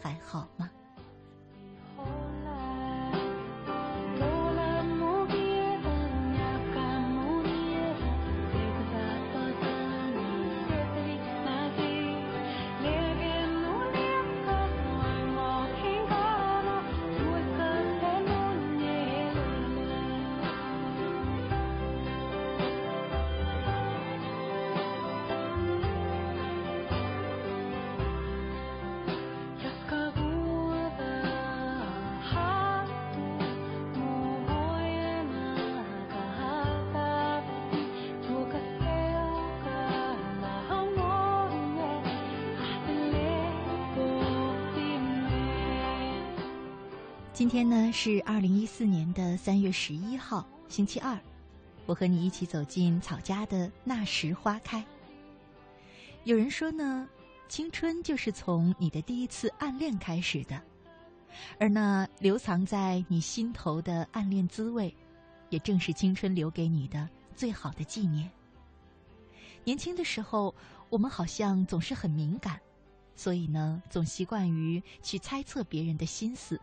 还好吗？天呢是二零一四年的三月十一号，星期二。我和你一起走进草家的那时花开。有人说呢，青春就是从你的第一次暗恋开始的，而那留藏在你心头的暗恋滋味，也正是青春留给你的最好的纪念。年轻的时候，我们好像总是很敏感，所以呢，总习惯于去猜测别人的心思。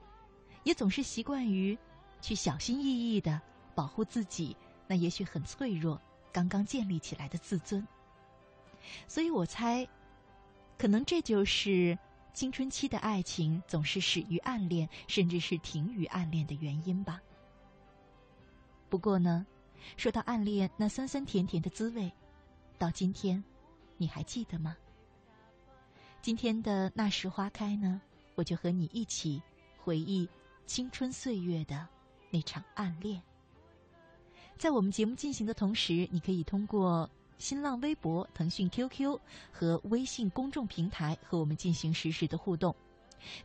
也总是习惯于去小心翼翼的保护自己，那也许很脆弱、刚刚建立起来的自尊。所以我猜，可能这就是青春期的爱情总是始于暗恋，甚至是停于暗恋的原因吧。不过呢，说到暗恋那酸酸甜甜的滋味，到今天，你还记得吗？今天的那时花开呢，我就和你一起回忆。青春岁月的那场暗恋，在我们节目进行的同时，你可以通过新浪微博、腾讯 QQ 和微信公众平台和我们进行实时的互动。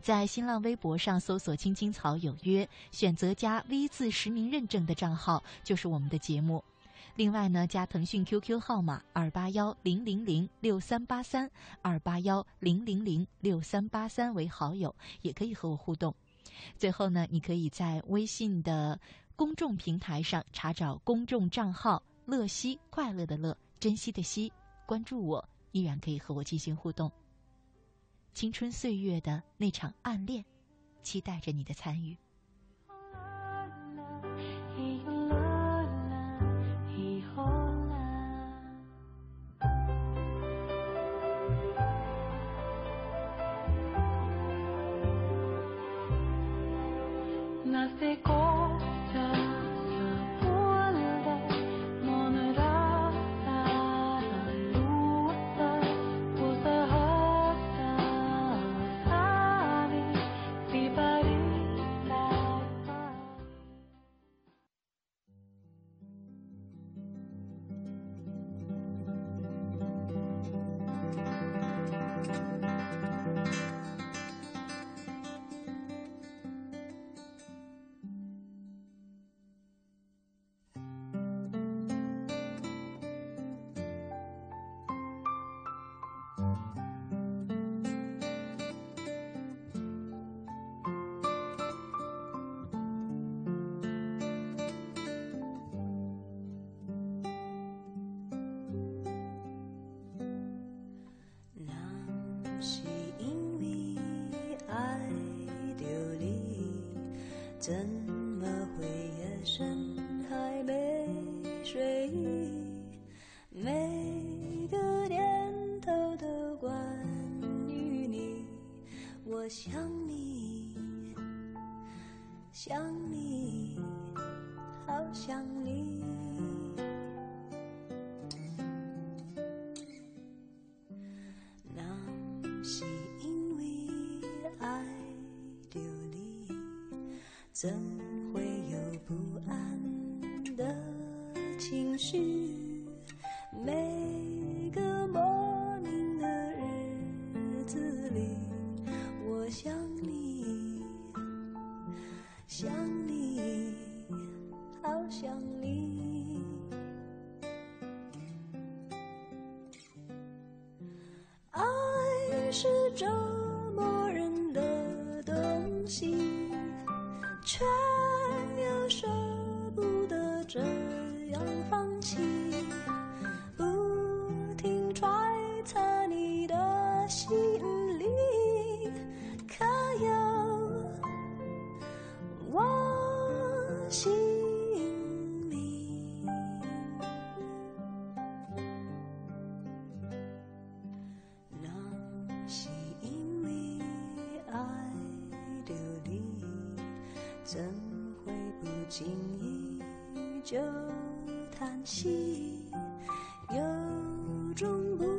在新浪微博上搜索“青青草有约”，选择加 V 字实名认证的账号就是我们的节目。另外呢，加腾讯 QQ 号码二八幺零零零六三八三二八幺零零零六三八三为好友，也可以和我互动。最后呢，你可以在微信的公众平台上查找公众账号“乐西”，快乐的乐，珍惜的惜，关注我，依然可以和我进行互动。青春岁月的那场暗恋，期待着你的参与。真怎会有不安的情绪？没怎会不经意就叹息？有种不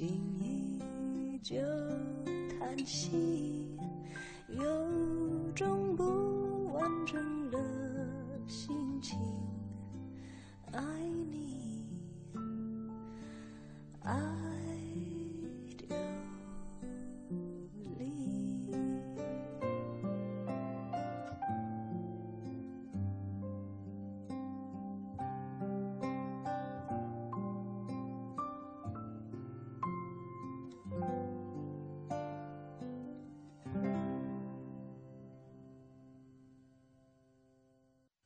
心依旧叹息。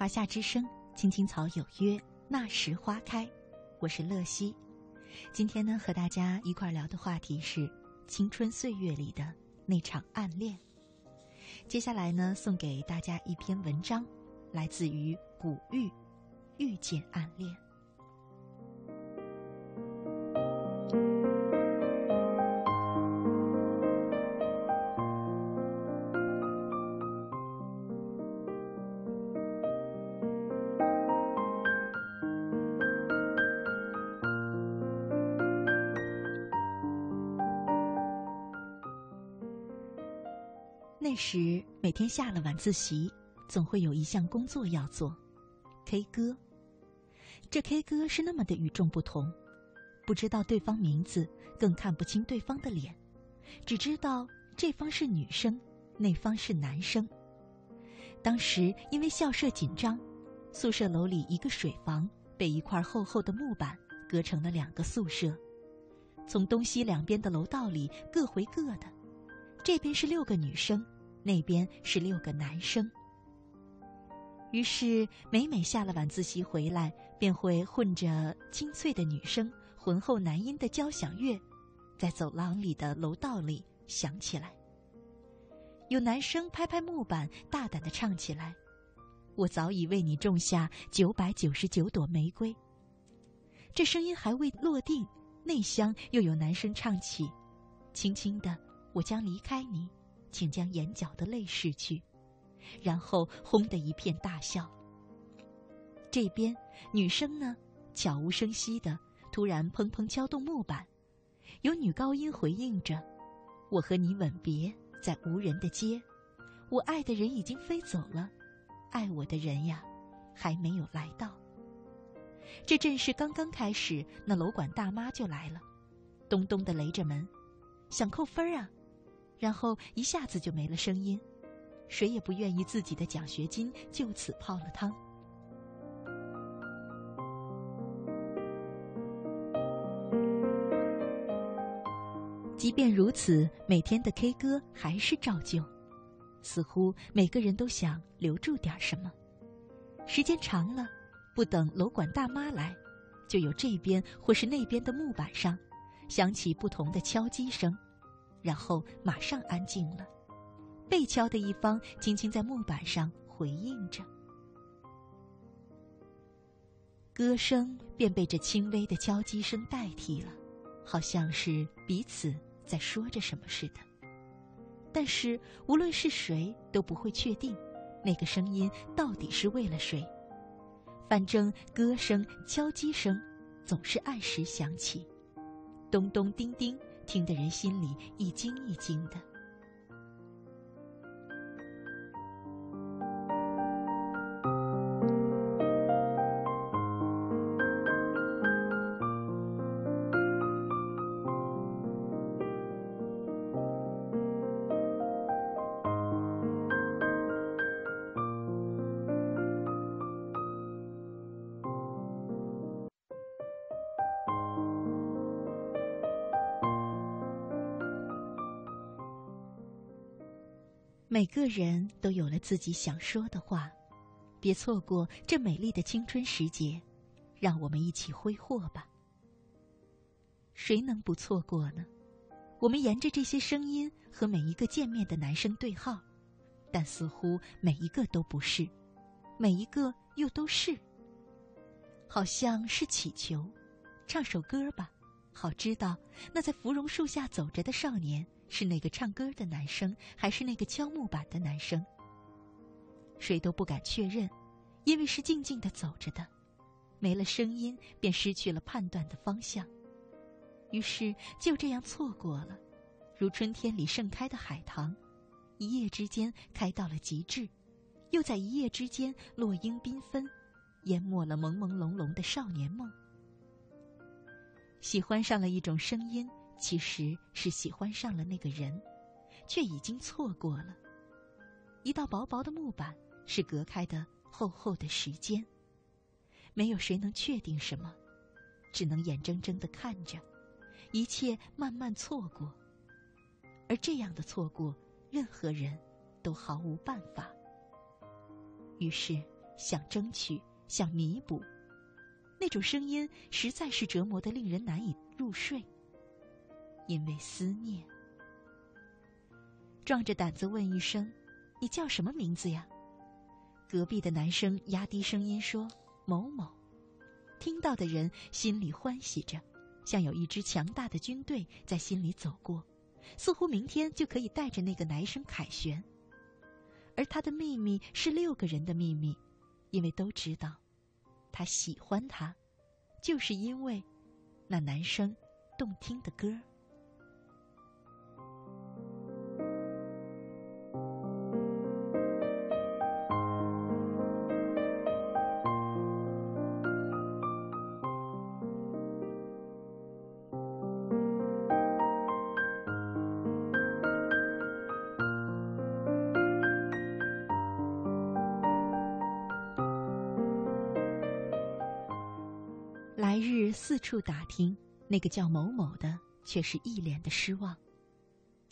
华夏之声，青青草有约，那时花开。我是乐西，今天呢，和大家一块聊的话题是青春岁月里的那场暗恋。接下来呢，送给大家一篇文章，来自于古玉，《遇见暗恋》。每天下了晚自习，总会有一项工作要做，K 歌。这 K 歌是那么的与众不同，不知道对方名字，更看不清对方的脸，只知道这方是女生，那方是男生。当时因为校舍紧张，宿舍楼里一个水房被一块厚厚的木板隔成了两个宿舍，从东西两边的楼道里各回各的。这边是六个女生，那边是六个男生。于是每每下了晚自习回来，便会混着清脆的女声、浑厚男音的交响乐，在走廊里的楼道里响起来。有男生拍拍木板，大胆的唱起来：“我早已为你种下九百九十九朵玫瑰。”这声音还未落定，内厢又有男生唱起：“轻轻的。”我将离开你，请将眼角的泪拭去，然后轰的一片大笑。这边女生呢，悄无声息的突然砰砰敲动木板，有女高音回应着：“我和你吻别在无人的街，我爱的人已经飞走了，爱我的人呀，还没有来到。”这正是刚刚开始，那楼管大妈就来了，咚咚的擂着门，想扣分啊。然后一下子就没了声音，谁也不愿意自己的奖学金就此泡了汤。即便如此，每天的 K 歌还是照旧，似乎每个人都想留住点什么。时间长了，不等楼管大妈来，就有这边或是那边的木板上响起不同的敲击声。然后马上安静了，被敲的一方轻轻在木板上回应着，歌声便被这轻微的敲击声代替了，好像是彼此在说着什么似的。但是无论是谁都不会确定，那个声音到底是为了谁。反正歌声、敲击声总是按时响起，咚咚叮叮。听得人心里一惊一惊的。每个人都有了自己想说的话，别错过这美丽的青春时节，让我们一起挥霍吧。谁能不错过呢？我们沿着这些声音和每一个见面的男生对号，但似乎每一个都不是，每一个又都是。好像是祈求，唱首歌吧，好知道那在芙蓉树下走着的少年。是那个唱歌的男生，还是那个敲木板的男生？谁都不敢确认，因为是静静的走着的，没了声音，便失去了判断的方向。于是就这样错过了，如春天里盛开的海棠，一夜之间开到了极致，又在一夜之间落英缤纷，淹没了朦朦胧胧的少年梦。喜欢上了一种声音。其实是喜欢上了那个人，却已经错过了。一道薄薄的木板是隔开的厚厚的时间，没有谁能确定什么，只能眼睁睁的看着一切慢慢错过。而这样的错过，任何人都毫无办法。于是想争取，想弥补，那种声音实在是折磨的令人难以入睡。因为思念，壮着胆子问一声：“你叫什么名字呀？”隔壁的男生压低声音说：“某某。”听到的人心里欢喜着，像有一支强大的军队在心里走过，似乎明天就可以带着那个男生凯旋。而他的秘密是六个人的秘密，因为都知道，他喜欢他，就是因为那男生动听的歌。处打听，那个叫某某的却是一脸的失望。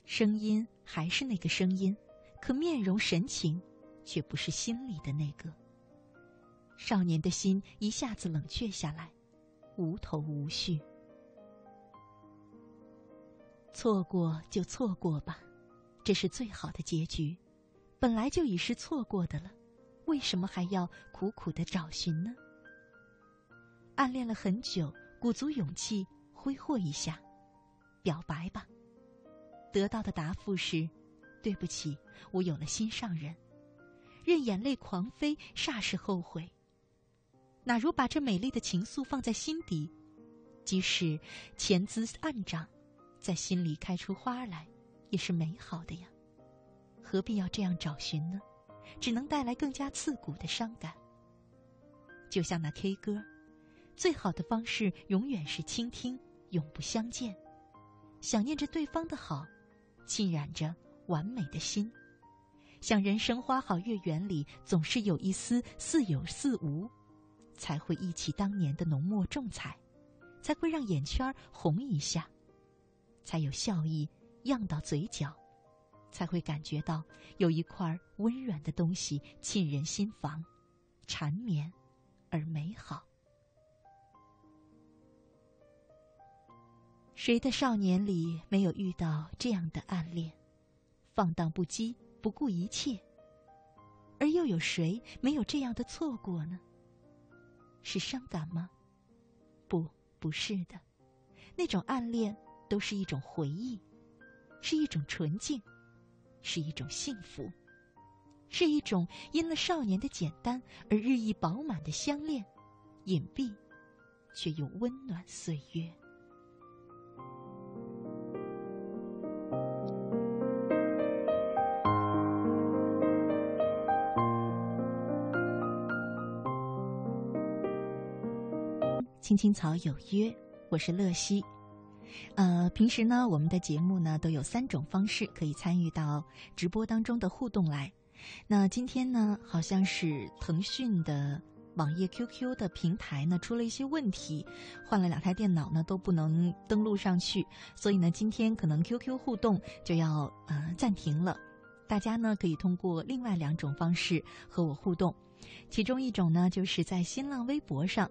声音还是那个声音，可面容神情却不是心里的那个。少年的心一下子冷却下来，无头无绪。错过就错过吧，这是最好的结局。本来就已是错过的了，为什么还要苦苦的找寻呢？暗恋了很久，鼓足勇气挥霍一下，表白吧。得到的答复是：“对不起，我有了心上人。”任眼泪狂飞，霎时后悔。哪如把这美丽的情愫放在心底，即使潜滋暗长，在心里开出花来，也是美好的呀。何必要这样找寻呢？只能带来更加刺骨的伤感。就像那 K 歌。最好的方式永远是倾听，永不相见。想念着对方的好，浸染着完美的心。像人生花好月圆里，总是有一丝似有似无，才会忆起当年的浓墨重彩，才会让眼圈红一下，才有笑意漾到嘴角，才会感觉到有一块温软的东西沁人心房，缠绵而美好。谁的少年里没有遇到这样的暗恋，放荡不羁，不顾一切？而又有谁没有这样的错过呢？是伤感吗？不，不是的，那种暗恋都是一种回忆，是一种纯净，是一种幸福，是一种因了少年的简单而日益饱满的相恋，隐蔽，却又温暖岁月。青青草有约，我是乐西。呃，平时呢，我们的节目呢都有三种方式可以参与到直播当中的互动来。那今天呢，好像是腾讯的网页 QQ 的平台呢出了一些问题，换了两台电脑呢都不能登录上去，所以呢，今天可能 QQ 互动就要呃暂停了。大家呢可以通过另外两种方式和我互动，其中一种呢就是在新浪微博上。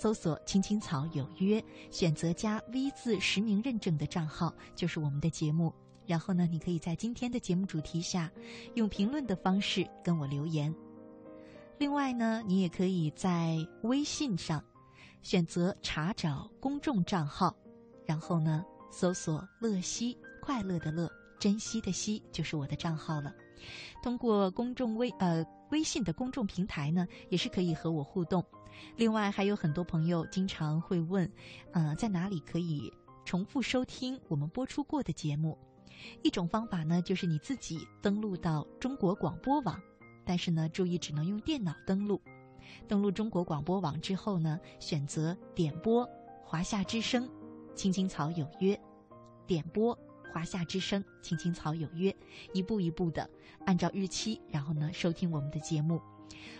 搜索“青青草有约”，选择加 V 字实名认证的账号，就是我们的节目。然后呢，你可以在今天的节目主题下，用评论的方式跟我留言。另外呢，你也可以在微信上选择查找公众账号，然后呢，搜索“乐西”，快乐的乐，珍惜的惜，就是我的账号了。通过公众微呃微信的公众平台呢，也是可以和我互动。另外还有很多朋友经常会问，呃，在哪里可以重复收听我们播出过的节目？一种方法呢，就是你自己登录到中国广播网，但是呢，注意只能用电脑登录。登录中国广播网之后呢，选择点播华夏之声，青青草有约，点播华夏之声，青青草有约，一步一步的按照日期，然后呢，收听我们的节目。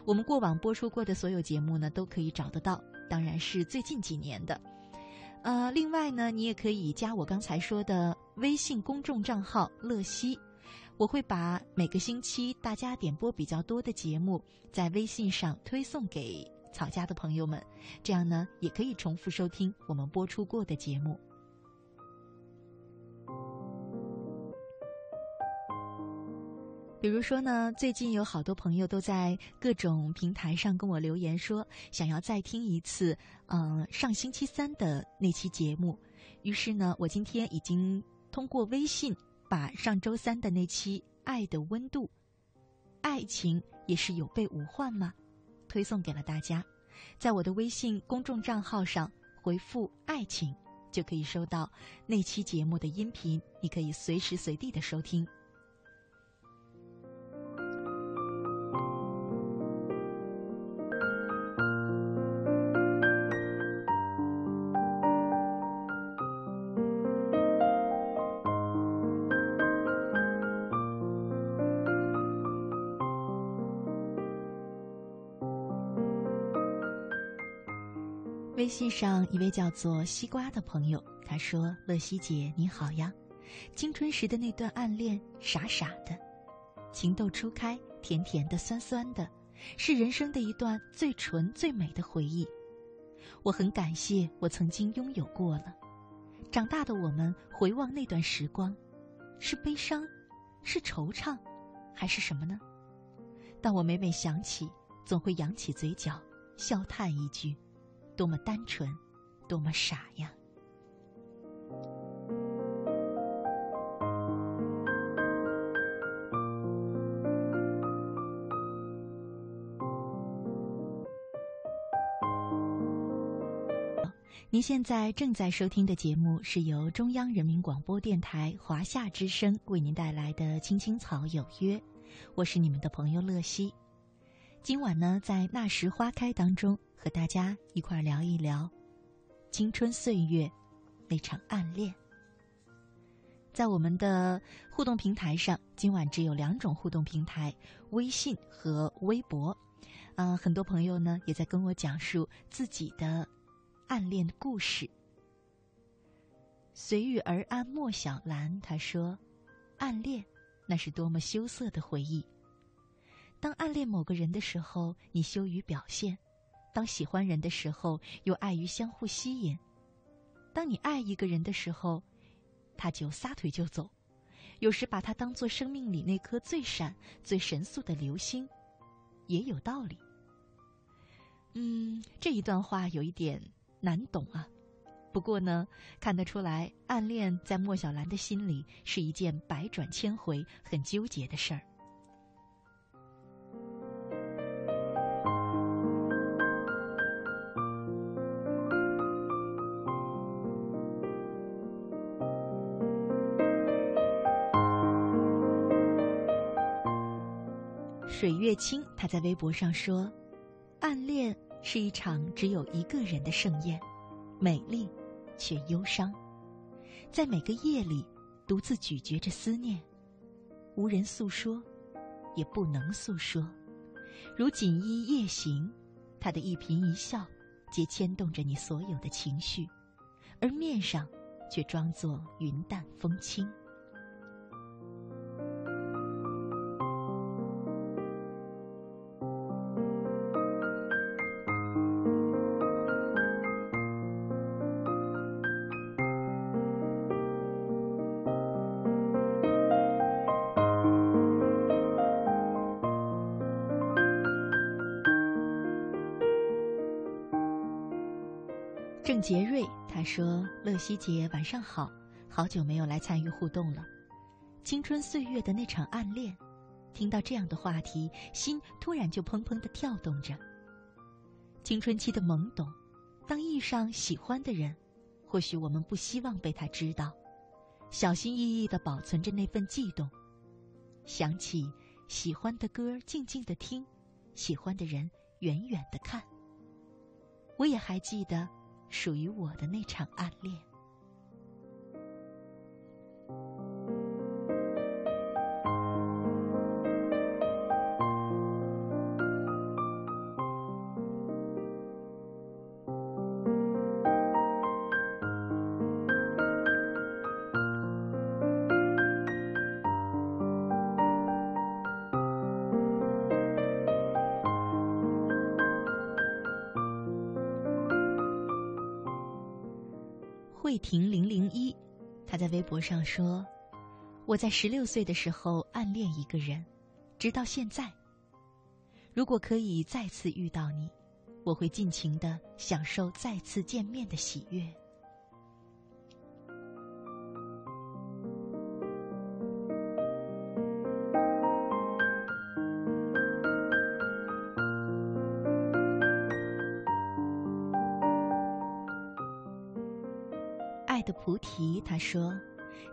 我们过往播出过的所有节目呢，都可以找得到，当然是最近几年的。呃，另外呢，你也可以加我刚才说的微信公众账号“乐西”，我会把每个星期大家点播比较多的节目在微信上推送给草家的朋友们，这样呢，也可以重复收听我们播出过的节目。比如说呢，最近有好多朋友都在各种平台上跟我留言说，想要再听一次，嗯、上星期三的那期节目。于是呢，我今天已经通过微信把上周三的那期《爱的温度》，爱情也是有备无患吗？推送给了大家，在我的微信公众账号上回复“爱情”，就可以收到那期节目的音频，你可以随时随地的收听。信上一位叫做西瓜的朋友，他说：“乐西姐你好呀，青春时的那段暗恋，傻傻的，情窦初开，甜甜的，酸酸的，是人生的一段最纯最美的回忆。我很感谢我曾经拥有过了。长大的我们回望那段时光，是悲伤，是惆怅，还是什么呢？当我每每想起，总会扬起嘴角，笑叹一句。”多么单纯，多么傻呀！您现在正在收听的节目是由中央人民广播电台华夏之声为您带来的《青青草有约》，我是你们的朋友乐西。今晚呢，在那时花开当中。和大家一块聊一聊青春岁月那场暗恋。在我们的互动平台上，今晚只有两种互动平台：微信和微博。啊、很多朋友呢也在跟我讲述自己的暗恋故事。随遇而安莫小兰她说：“暗恋那是多么羞涩的回忆。当暗恋某个人的时候，你羞于表现。”当喜欢人的时候，又碍于相互吸引；当你爱一个人的时候，他就撒腿就走。有时把他当做生命里那颗最闪、最神速的流星，也有道理。嗯，这一段话有一点难懂啊。不过呢，看得出来，暗恋在莫小兰的心里是一件百转千回、很纠结的事儿。水月清他在微博上说：“暗恋是一场只有一个人的盛宴，美丽却忧伤，在每个夜里独自咀嚼着思念，无人诉说，也不能诉说。如锦衣夜行，他的一颦一笑，皆牵动着你所有的情绪，而面上却装作云淡风轻。”说：“乐西姐晚上好，好久没有来参与互动了。青春岁月的那场暗恋，听到这样的话题，心突然就砰砰的跳动着。青春期的懵懂，当遇上喜欢的人，或许我们不希望被他知道，小心翼翼的保存着那份悸动。想起喜欢的歌，静静的听；喜欢的人，远远的看。我也还记得。”属于我的那场暗恋。魏婷零零一，他在微博上说：“我在十六岁的时候暗恋一个人，直到现在。如果可以再次遇到你，我会尽情的享受再次见面的喜悦。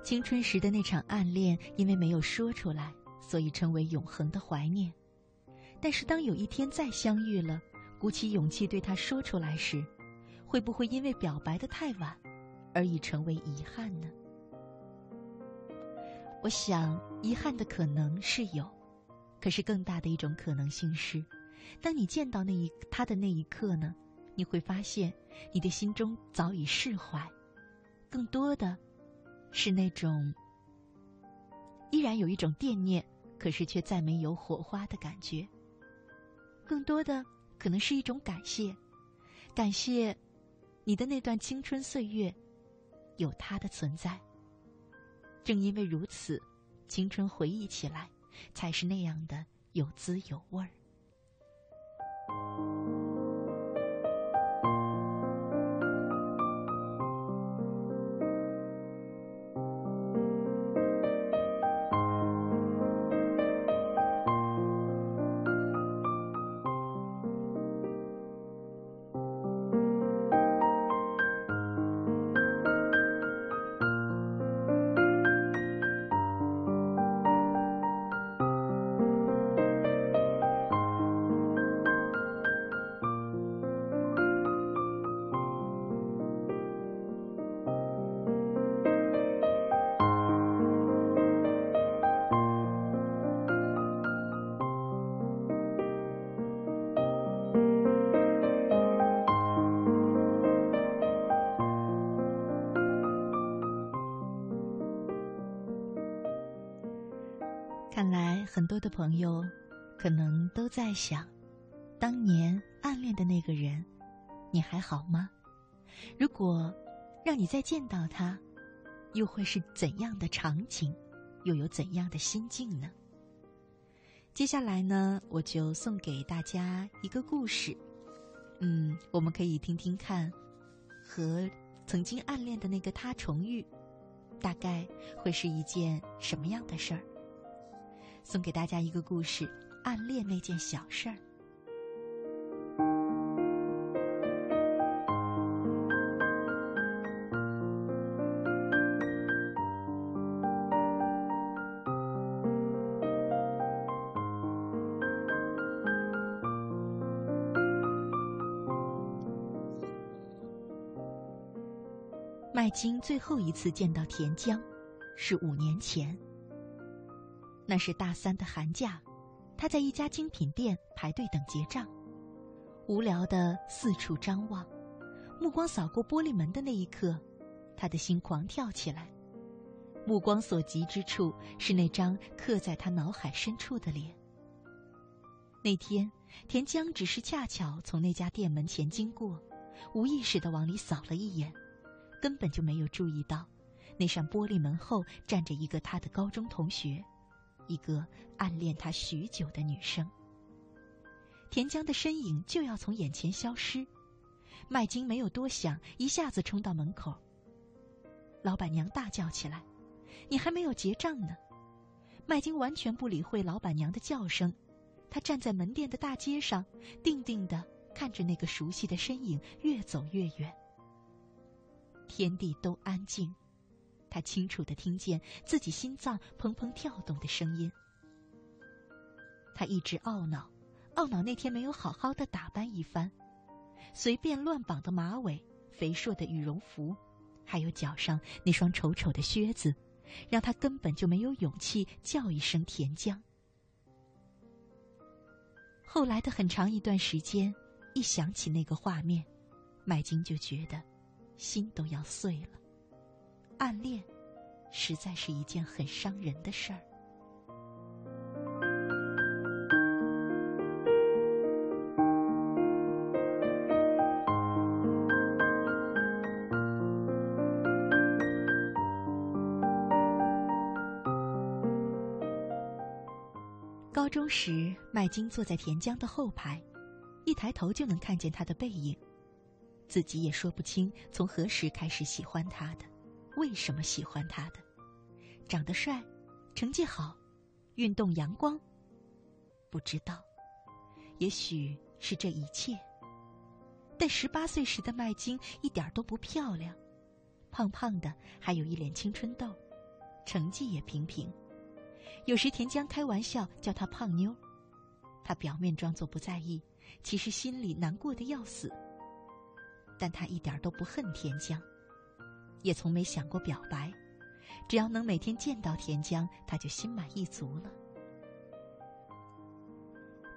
青春时的那场暗恋，因为没有说出来，所以成为永恒的怀念。但是当有一天再相遇了，鼓起勇气对他说出来时，会不会因为表白的太晚，而已成为遗憾呢？我想，遗憾的可能是有，可是更大的一种可能性是，当你见到那一他的那一刻呢，你会发现，你的心中早已释怀。更多的，是那种依然有一种惦念，可是却再没有火花的感觉。更多的可能是一种感谢，感谢你的那段青春岁月有他的存在。正因为如此，青春回忆起来才是那样的有滋有味儿。都在想，当年暗恋的那个人，你还好吗？如果让你再见到他，又会是怎样的场景，又有怎样的心境呢？接下来呢，我就送给大家一个故事，嗯，我们可以听听看，和曾经暗恋的那个他重遇，大概会是一件什么样的事儿？送给大家一个故事：暗恋那件小事儿。麦金最后一次见到田江，是五年前。那是大三的寒假，他在一家精品店排队等结账，无聊的四处张望，目光扫过玻璃门的那一刻，他的心狂跳起来。目光所及之处是那张刻在他脑海深处的脸。那天，田江只是恰巧从那家店门前经过，无意识的往里扫了一眼，根本就没有注意到，那扇玻璃门后站着一个他的高中同学。一个暗恋他许久的女生，田江的身影就要从眼前消失，麦金没有多想，一下子冲到门口。老板娘大叫起来：“你还没有结账呢！”麦金完全不理会老板娘的叫声，他站在门店的大街上，定定的看着那个熟悉的身影越走越远。天地都安静。他清楚的听见自己心脏砰砰跳动的声音。他一直懊恼，懊恼那天没有好好的打扮一番，随便乱绑的马尾、肥硕的羽绒服，还有脚上那双丑丑的靴子，让他根本就没有勇气叫一声田江。后来的很长一段时间，一想起那个画面，麦金就觉得心都要碎了。暗恋，实在是一件很伤人的事儿。高中时，麦金坐在田江的后排，一抬头就能看见他的背影。自己也说不清从何时开始喜欢他的，为什么喜欢他的，长得帅，成绩好，运动阳光。不知道，也许是这一切。但十八岁时的麦金一点都不漂亮，胖胖的，还有一脸青春痘，成绩也平平。有时田江开玩笑叫她“胖妞”，她表面装作不在意，其实心里难过的要死。但他一点都不恨田江，也从没想过表白。只要能每天见到田江，他就心满意足了。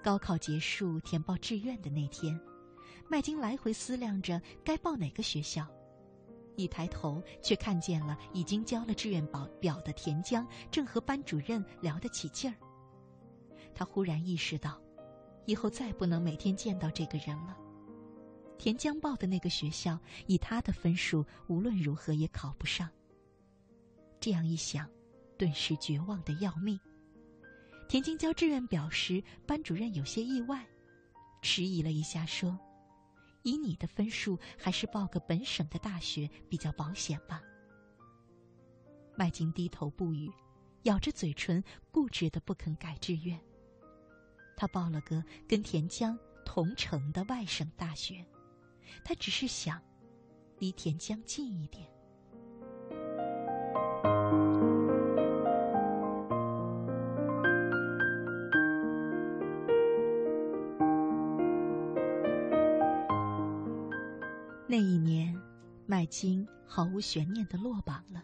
高考结束填报志愿的那天，麦金来回思量着该报哪个学校，一抬头却看见了已经交了志愿表表的田江，正和班主任聊得起劲儿。他忽然意识到，以后再不能每天见到这个人了。田江报的那个学校，以他的分数，无论如何也考不上。这样一想，顿时绝望的要命。田京交志愿表时，班主任有些意外，迟疑了一下，说：“以你的分数，还是报个本省的大学比较保险吧。”麦金低头不语，咬着嘴唇，固执的不肯改志愿。他报了个跟田江同城的外省大学。他只是想离田江近一点。那一年，麦金毫无悬念的落榜了，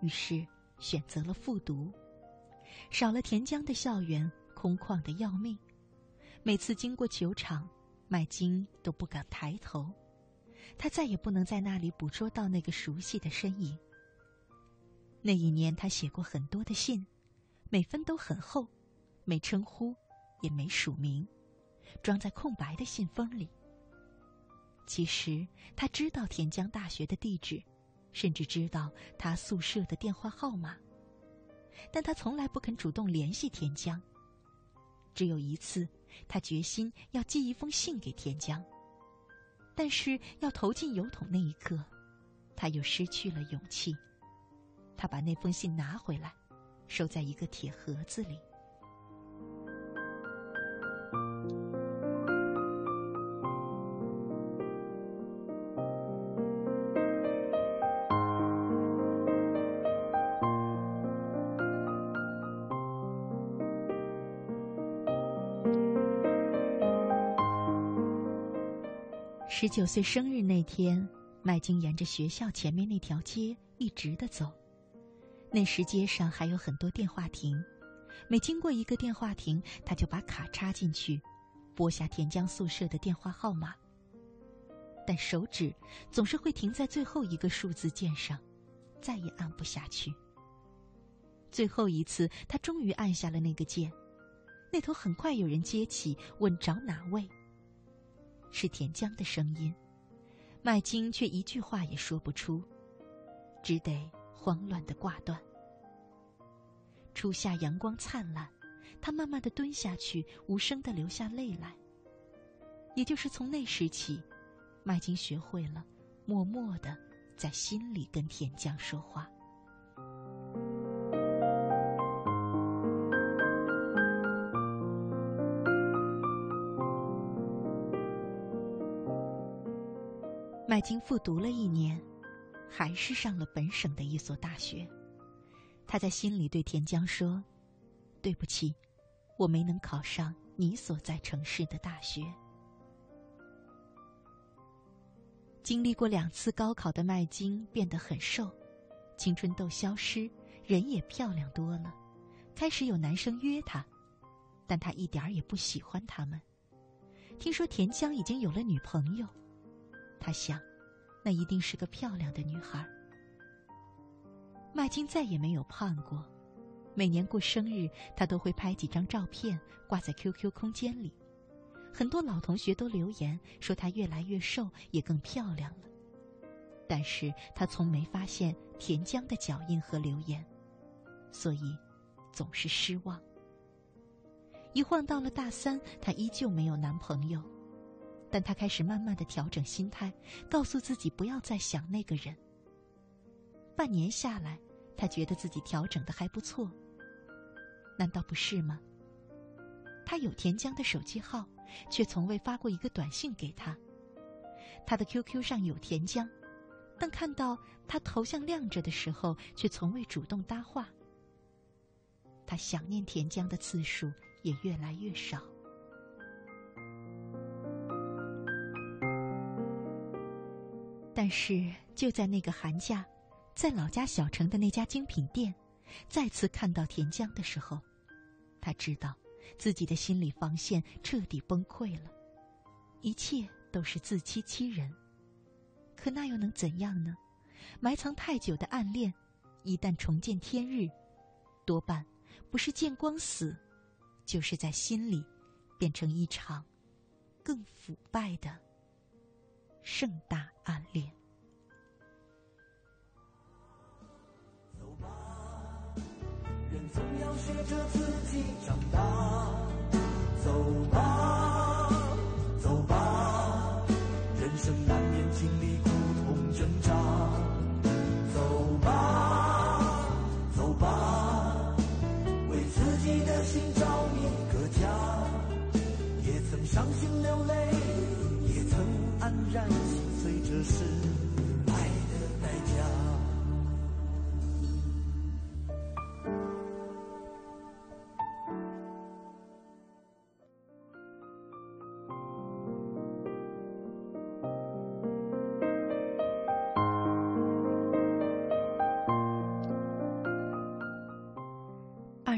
于是选择了复读。少了田江的校园，空旷的要命。每次经过球场。麦金都不敢抬头，他再也不能在那里捕捉到那个熟悉的身影。那一年，他写过很多的信，每封都很厚，没称呼，也没署名，装在空白的信封里。其实他知道田江大学的地址，甚至知道他宿舍的电话号码，但他从来不肯主动联系田江。只有一次。他决心要寄一封信给田江，但是要投进邮筒那一刻，他又失去了勇气。他把那封信拿回来，收在一个铁盒子里。十九岁生日那天，麦金沿着学校前面那条街一直的走。那时街上还有很多电话亭，每经过一个电话亭，他就把卡插进去，拨下田江宿舍的电话号码。但手指总是会停在最后一个数字键上，再也按不下去。最后一次，他终于按下了那个键，那头很快有人接起，问找哪位。是田江的声音，麦金却一句话也说不出，只得慌乱的挂断。初夏阳光灿烂，他慢慢的蹲下去，无声的流下泪来。也就是从那时起，麦金学会了默默的在心里跟田江说话。麦金复读了一年，还是上了本省的一所大学。他在心里对田江说：“对不起，我没能考上你所在城市的大学。”经历过两次高考的麦金变得很瘦，青春痘消失，人也漂亮多了。开始有男生约她，但她一点儿也不喜欢他们。听说田江已经有了女朋友。他想，那一定是个漂亮的女孩。麦金再也没有胖过，每年过生日，他都会拍几张照片挂在 QQ 空间里。很多老同学都留言说他越来越瘦，也更漂亮了。但是他从没发现田江的脚印和留言，所以总是失望。一晃到了大三，她依旧没有男朋友，但他开始慢慢的调整心态，告诉自己不要再想那个人。半年下来，他觉得自己调整的还不错。难道不是吗？他有田江的手机号，却从未发过一个短信给他。他的 QQ 上有田江，但看到他头像亮着的时候，却从未主动搭话。他想念田江的次数。也越来越少。但是就在那个寒假，在老家小城的那家精品店，再次看到田江的时候，他知道自己的心理防线彻底崩溃了，一切都是自欺欺人。可那又能怎样呢？埋藏太久的暗恋，一旦重见天日，多半不是见光死。就是在心里，变成一场更腐败的盛大暗恋。走吧，人总要学着自己长大。走吧，走吧，人生难免经历苦痛挣扎。走吧，走吧，为自己的心找一个家。也曾。伤心流泪，也曾黯然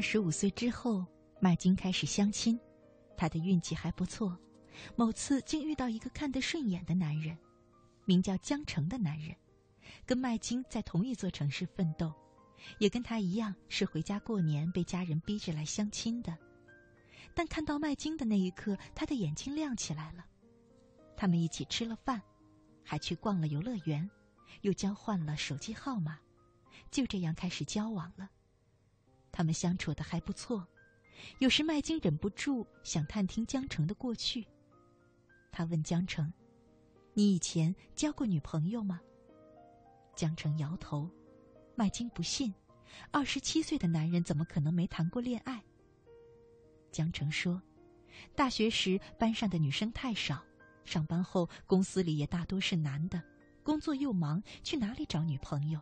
十五岁之后，麦金开始相亲。他的运气还不错，某次竟遇到一个看得顺眼的男人，名叫江城的男人，跟麦金在同一座城市奋斗，也跟他一样是回家过年被家人逼着来相亲的。但看到麦金的那一刻，他的眼睛亮起来了。他们一起吃了饭，还去逛了游乐园，又交换了手机号码，就这样开始交往了。他们相处的还不错。有时麦金忍不住想探听江城的过去。他问江城：“你以前交过女朋友吗？”江城摇头。麦金不信，二十七岁的男人怎么可能没谈过恋爱？江城说：“大学时班上的女生太少，上班后公司里也大多是男的，工作又忙，去哪里找女朋友？”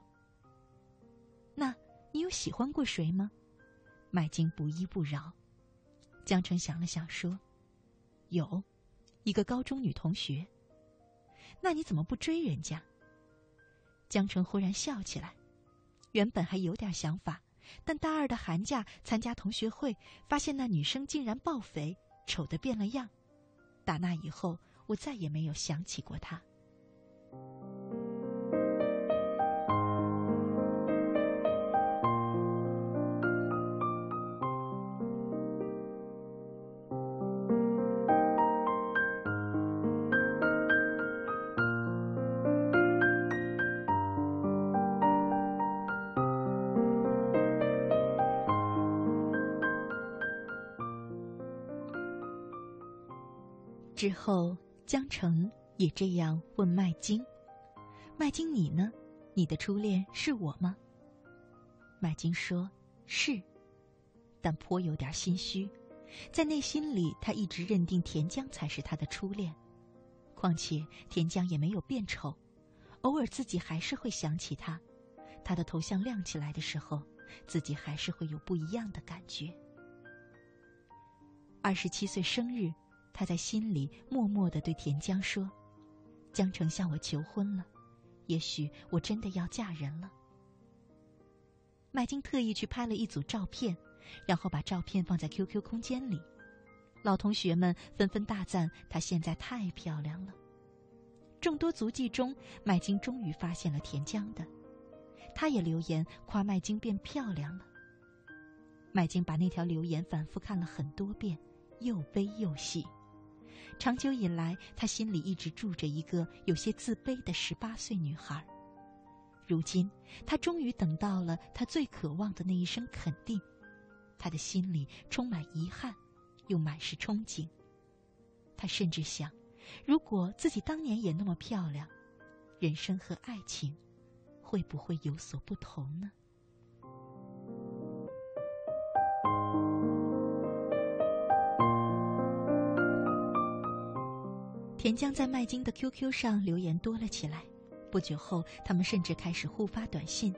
那你有喜欢过谁吗？麦金不依不饶，江城想了想说：“有，一个高中女同学。那你怎么不追人家？”江城忽然笑起来，原本还有点想法，但大二的寒假参加同学会，发现那女生竟然爆肥，丑得变了样。打那以后，我再也没有想起过她。后，江城也这样问麦金：“麦金，你呢？你的初恋是我吗？”麦金说：“是。”但颇有点心虚，在内心里，他一直认定田江才是他的初恋。况且田江也没有变丑，偶尔自己还是会想起他，他的头像亮起来的时候，自己还是会有不一样的感觉。二十七岁生日。他在心里默默的对田江说：“江城向我求婚了，也许我真的要嫁人了。”麦金特意去拍了一组照片，然后把照片放在 QQ 空间里，老同学们纷纷大赞她现在太漂亮了。众多足迹中，麦金终于发现了田江的，他也留言夸麦金变漂亮了。麦金把那条留言反复看了很多遍，又悲又喜。长久以来，他心里一直住着一个有些自卑的十八岁女孩。如今，他终于等到了他最渴望的那一声肯定，他的心里充满遗憾，又满是憧憬。他甚至想，如果自己当年也那么漂亮，人生和爱情会不会有所不同呢？田江在麦金的 QQ 上留言多了起来，不久后，他们甚至开始互发短信。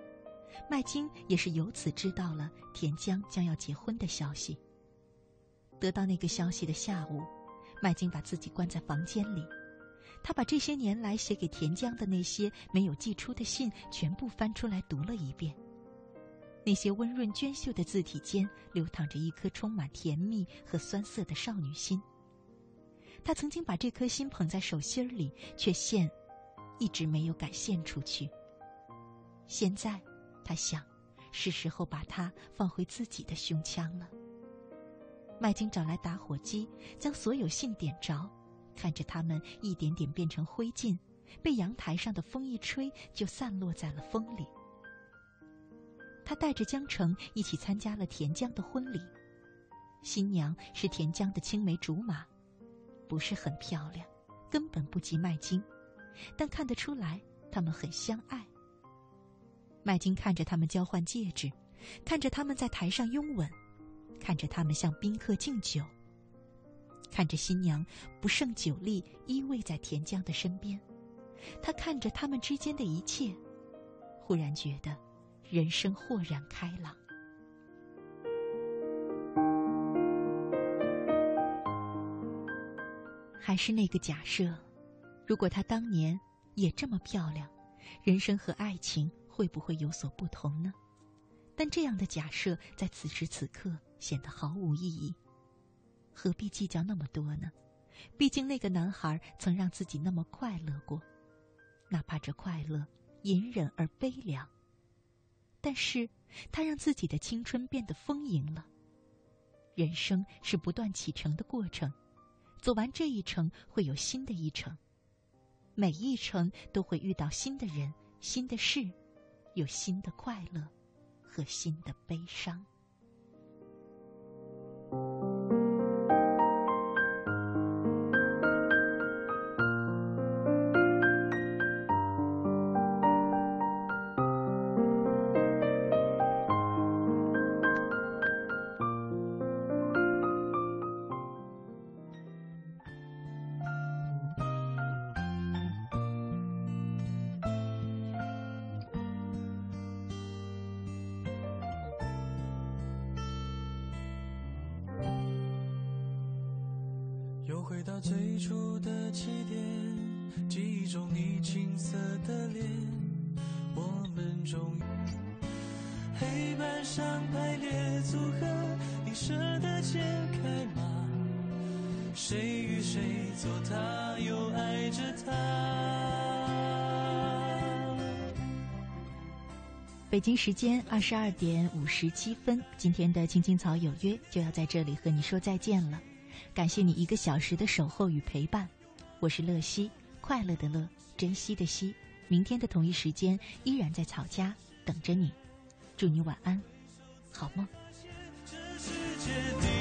麦金也是由此知道了田江将要结婚的消息。得到那个消息的下午，麦金把自己关在房间里，他把这些年来写给田江的那些没有寄出的信全部翻出来读了一遍。那些温润娟秀的字体间流淌着一颗充满甜蜜和酸涩的少女心。他曾经把这颗心捧在手心里，却现一直没有敢献出去。现在，他想，是时候把它放回自己的胸腔了。麦金找来打火机，将所有信点着，看着它们一点点变成灰烬，被阳台上的风一吹，就散落在了风里。他带着江城一起参加了田江的婚礼，新娘是田江的青梅竹马。不是很漂亮，根本不及麦金，但看得出来他们很相爱。麦金看着他们交换戒指，看着他们在台上拥吻，看着他们向宾客敬酒，看着新娘不胜酒力依偎在田江的身边，他看着他们之间的一切，忽然觉得人生豁然开朗。还是那个假设，如果她当年也这么漂亮，人生和爱情会不会有所不同呢？但这样的假设在此时此刻显得毫无意义。何必计较那么多呢？毕竟那个男孩曾让自己那么快乐过，哪怕这快乐隐忍而悲凉。但是他让自己的青春变得丰盈了。人生是不断启程的过程。走完这一程，会有新的一程。每一程都会遇到新的人、新的事，有新的快乐和新的悲伤。京时间二十二点五十七分，今天的《青青草有约》就要在这里和你说再见了。感谢你一个小时的守候与陪伴，我是乐西，快乐的乐，珍惜的惜。明天的同一时间依然在草家等着你，祝你晚安，好梦。这世界